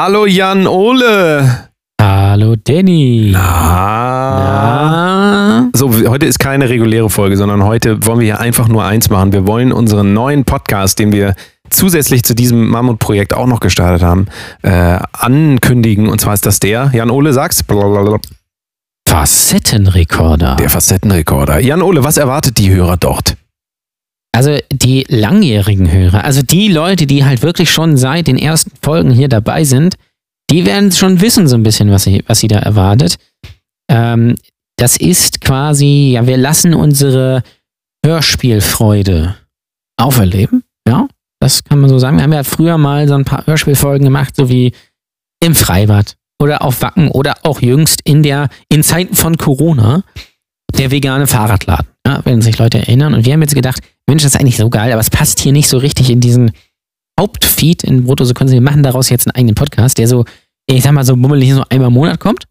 Hallo Jan Ole. Hallo Danny. Na. So, heute ist keine reguläre Folge, sondern heute wollen wir hier einfach nur eins machen. Wir wollen unseren neuen Podcast, den wir zusätzlich zu diesem Mammutprojekt auch noch gestartet haben, äh, ankündigen. Und zwar ist das der, Jan Ole, sag's. Blablabla. Facettenrekorder. Der Facettenrekorder. Jan Ole, was erwartet die Hörer dort? Also die langjährigen Hörer, also die Leute, die halt wirklich schon seit den ersten Folgen hier dabei sind, die werden schon wissen so ein bisschen, was sie, was sie da erwartet. Ähm, das ist quasi, ja, wir lassen unsere Hörspielfreude auferleben. Ja, das kann man so sagen. Wir haben ja früher mal so ein paar Hörspielfolgen gemacht, so wie im Freibad oder auf Wacken oder auch jüngst in der, in Zeiten von Corona, der vegane Fahrradladen. Ja, wenn sich Leute erinnern. Und wir haben jetzt gedacht, Mensch, das ist eigentlich so geil, aber es passt hier nicht so richtig in diesen Hauptfeed in Bruttosequenzen. Wir machen daraus jetzt einen eigenen Podcast, der so, ich sag mal, so bummelig so einmal im Monat kommt.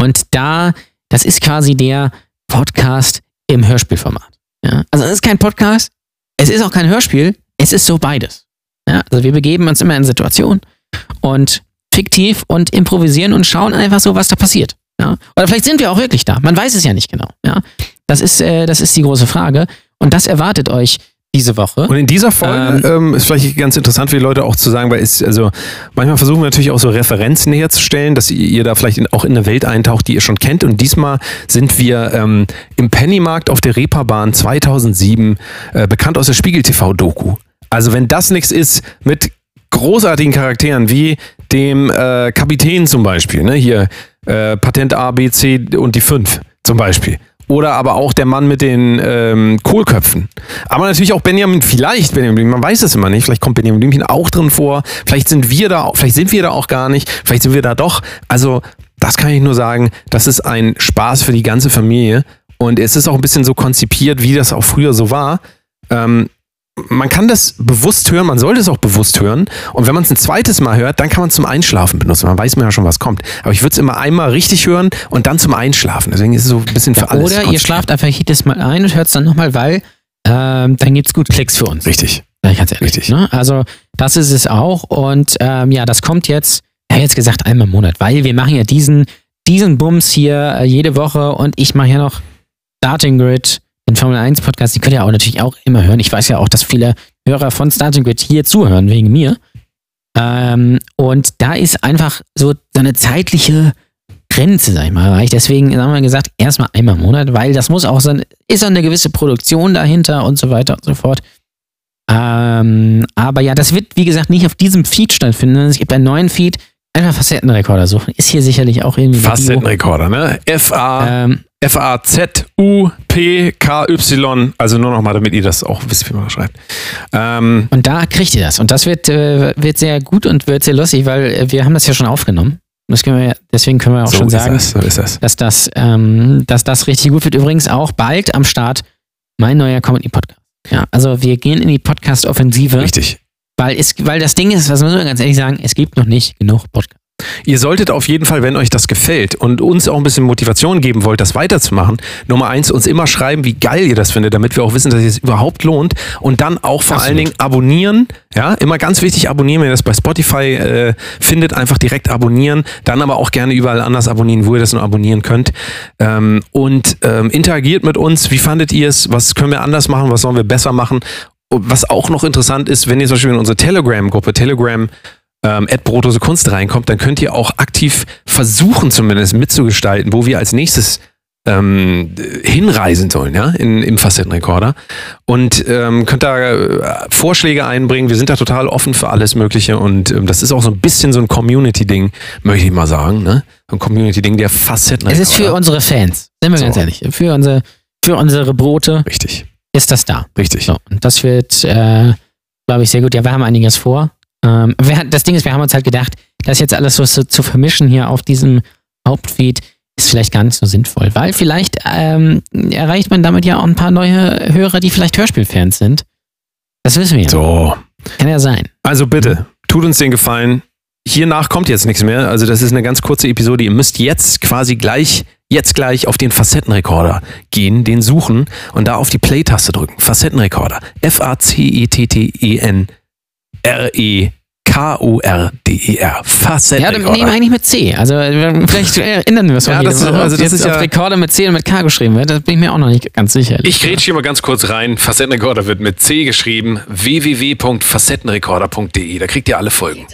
Und da, das ist quasi der Podcast im Hörspielformat. Ja? Also es ist kein Podcast, es ist auch kein Hörspiel, es ist so beides. Ja? Also wir begeben uns immer in Situationen und fiktiv und improvisieren und schauen einfach so, was da passiert. Ja? Oder vielleicht sind wir auch wirklich da. Man weiß es ja nicht genau. Ja? Das, ist, äh, das ist die große Frage. Und das erwartet euch diese Woche. Und in dieser Folge ähm, ist vielleicht ganz interessant für die Leute auch zu sagen, weil es, also manchmal versuchen wir natürlich auch so Referenzen herzustellen, dass ihr, ihr da vielleicht in, auch in eine Welt eintaucht, die ihr schon kennt. Und diesmal sind wir ähm, im Pennymarkt auf der Reeperbahn 2007, äh, bekannt aus der Spiegel TV-Doku. Also wenn das nichts ist mit großartigen Charakteren wie dem äh, Kapitän zum Beispiel, ne? hier äh, Patent A, B, C und die 5 zum Beispiel. Oder aber auch der Mann mit den ähm, Kohlköpfen. Aber natürlich auch Benjamin, vielleicht Benjamin Blümchen, man weiß es immer nicht. Vielleicht kommt Benjamin Blümchen auch drin vor. Vielleicht sind wir da, vielleicht sind wir da auch gar nicht. Vielleicht sind wir da doch. Also, das kann ich nur sagen. Das ist ein Spaß für die ganze Familie. Und es ist auch ein bisschen so konzipiert, wie das auch früher so war. Ähm, man kann das bewusst hören, man sollte es auch bewusst hören. Und wenn man es ein zweites Mal hört, dann kann man es zum Einschlafen benutzen. Man weiß man ja schon, was kommt. Aber ich würde es immer einmal richtig hören und dann zum Einschlafen. Deswegen ist es so ein bisschen für Ja, alles. oder ihr schlaft einfach jedes Mal ein und hört es dann nochmal, weil ähm, dann gibt es gut Klicks für uns. Richtig. Ich ganz ehrlich. Richtig. Ne? Also das ist es auch. Und ähm, ja, das kommt jetzt, ja jetzt gesagt einmal im Monat, weil wir machen ja diesen, diesen Bums hier äh, jede Woche und ich mache ja noch Starting Grid, den Formel 1 Podcast. Die könnt ihr auch natürlich auch immer hören. Ich weiß ja auch, dass viele Hörer von Starting Grid hier zuhören, wegen mir. Ähm, und da ist einfach so, eine zeitliche Grenze, sag ich mal, erreicht. Deswegen haben wir gesagt, erstmal einmal im Monat, weil das muss auch so, ein- ist auch eine gewisse Produktion dahinter und so weiter und so fort. Ähm, aber ja, das wird, wie gesagt, nicht auf diesem Feed stattfinden. Es gibt einen neuen Feed. Einfach Facettenrekorder suchen. Ist hier sicherlich auch irgendwie. Facettenrekorder, ne? F-A, Ähm, F-A-Z-U-P-K-Y. Also nur nochmal, damit ihr das auch wisst, wie man das schreibt. Ähm, und da kriegt ihr das. Und das wird, äh, wird sehr gut und wird sehr lustig, weil äh, wir haben das ja schon aufgenommen. Das können wir, deswegen können wir auch so schon sagen, das, so das. dass das, ähm, dass das richtig gut wird. Übrigens auch bald am Start mein neuer Comedy-Podcast. Ja, also wir gehen in die Podcast-Offensive, Richtig. Weil, es, weil das Ding ist, was muss man ganz ehrlich sagen, es gibt noch nicht genug Podcasts. Ihr solltet auf jeden Fall, wenn euch das gefällt und uns auch ein bisschen Motivation geben wollt, das weiterzumachen, Nummer eins, uns immer schreiben, wie geil ihr das findet, damit wir auch wissen, dass es überhaupt lohnt. Und dann auch vor Absolut. allen Dingen abonnieren. Ja, immer ganz wichtig, abonnieren, wenn ihr das bei Spotify äh, findet, einfach direkt abonnieren. Dann aber auch gerne überall anders abonnieren, wo ihr das nur abonnieren könnt. Ähm, und ähm, interagiert mit uns. Wie fandet ihr es? Was können wir anders machen? Was sollen wir besser machen? Was auch noch interessant ist, wenn ihr zum Beispiel in unsere Telegram-Gruppe, Telegram ähm, Brotose Kunst reinkommt, dann könnt ihr auch aktiv versuchen, zumindest mitzugestalten, wo wir als nächstes ähm, hinreisen sollen, ja, in, im Facettenrekorder. Und ähm, könnt da äh, Vorschläge einbringen. Wir sind da total offen für alles Mögliche und ähm, das ist auch so ein bisschen so ein Community-Ding, möchte ich mal sagen, ne? So ein Community-Ding der Es Facettenrekorder. ist für unsere Fans, sind wir So. ganz ehrlich. Für unsere, für unsere Brote Richtig, ist das da. richtig. So, und das wird, äh, glaube ich, sehr gut. Ja, wir haben einiges vor. Ähm, wir, das Ding ist, wir haben uns halt gedacht, das jetzt alles so zu, zu vermischen hier auf diesem Hauptfeed ist vielleicht gar nicht so sinnvoll, weil vielleicht ähm, erreicht man damit ja auch ein paar neue Hörer, die vielleicht Hörspielfans sind. Das wissen wir ja. So. Kann ja sein. Also bitte, tut uns den Gefallen. Hiernach kommt jetzt nichts mehr. Also das ist eine ganz kurze Episode. Ihr müsst jetzt quasi gleich, jetzt gleich auf den Facettenrekorder gehen, den suchen und da auf die Play-Taste drücken. Facettenrekorder. F-A-C-E-T-T-E-N R-E K-O-R-D-E-R. Ja, Facettenrekorder. nee, eigentlich mit C. Also vielleicht erinnern wir uns Ja, mal das ist- also das jetzt ist ja- Rekorder mit C und mit K geschrieben wird. Das bin ich mir auch noch nicht ganz sicher. Ich grätsch hier mal ganz kurz rein. Facettenrekorder wird mit C geschrieben. www.facettenrekorder.de. Da kriegt ihr alle Folgen.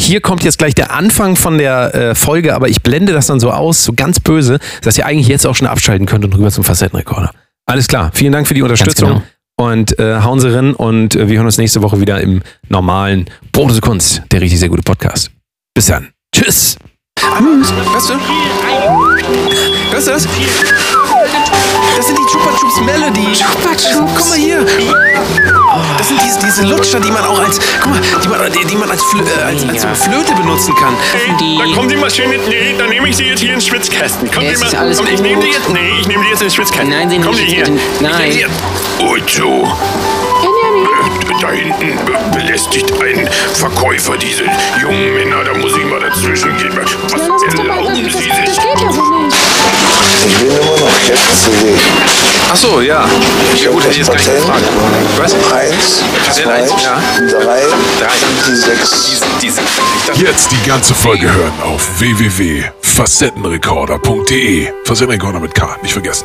Hier kommt jetzt gleich der Anfang von der äh, Folge, aber ich blende das dann so aus, so ganz böse, dass ihr eigentlich jetzt auch schon abschalten könnt und rüber zum Facettenrekorder. Alles klar. Vielen Dank für die Unterstützung. genau. Und äh, hauen Sie rein und äh, wir hören uns nächste Woche wieder im normalen Brotose Kunst, der richtig sehr gute Podcast. Bis dann. Tschüss. Hörst du? Hörst du das? Melody. Chups. Guck mal hier. Das sind diese, diese Lutscher, die man auch als, guck mal, die man, die, die man als, Flö äh, als, als eine Flöte benutzen kann. Da kommen Sie mal schön mit. Nee, dann nehme ich Sie jetzt hier in den Schwitzkasten. Kommen Sie ist mal. alles komm, ich nehme Sie gut. jetzt. Nee, ich nehme Sie jetzt in den Schwitzkasten. Nein, Sie Kommen nicht. Sie hier. Nein. Und so. Da hinten be- belästigt ein Verkäufer diese jungen Männer. Da muss ich mal dazwischen gehen. Was erlauben Sie sich? geht ja so nicht. Ich bin immer noch jetzt zu sehen. Ach so, ja. Ja gut, hätte ich jetzt gar nicht gefragt. Was? Eins, Patent zwei, eins, ja. drei, Drei. die sechs. Ich dachte, Jetzt die ganze Folge hören auf www.facettenrekorder.de. Facettenrekorder mit K, nicht vergessen.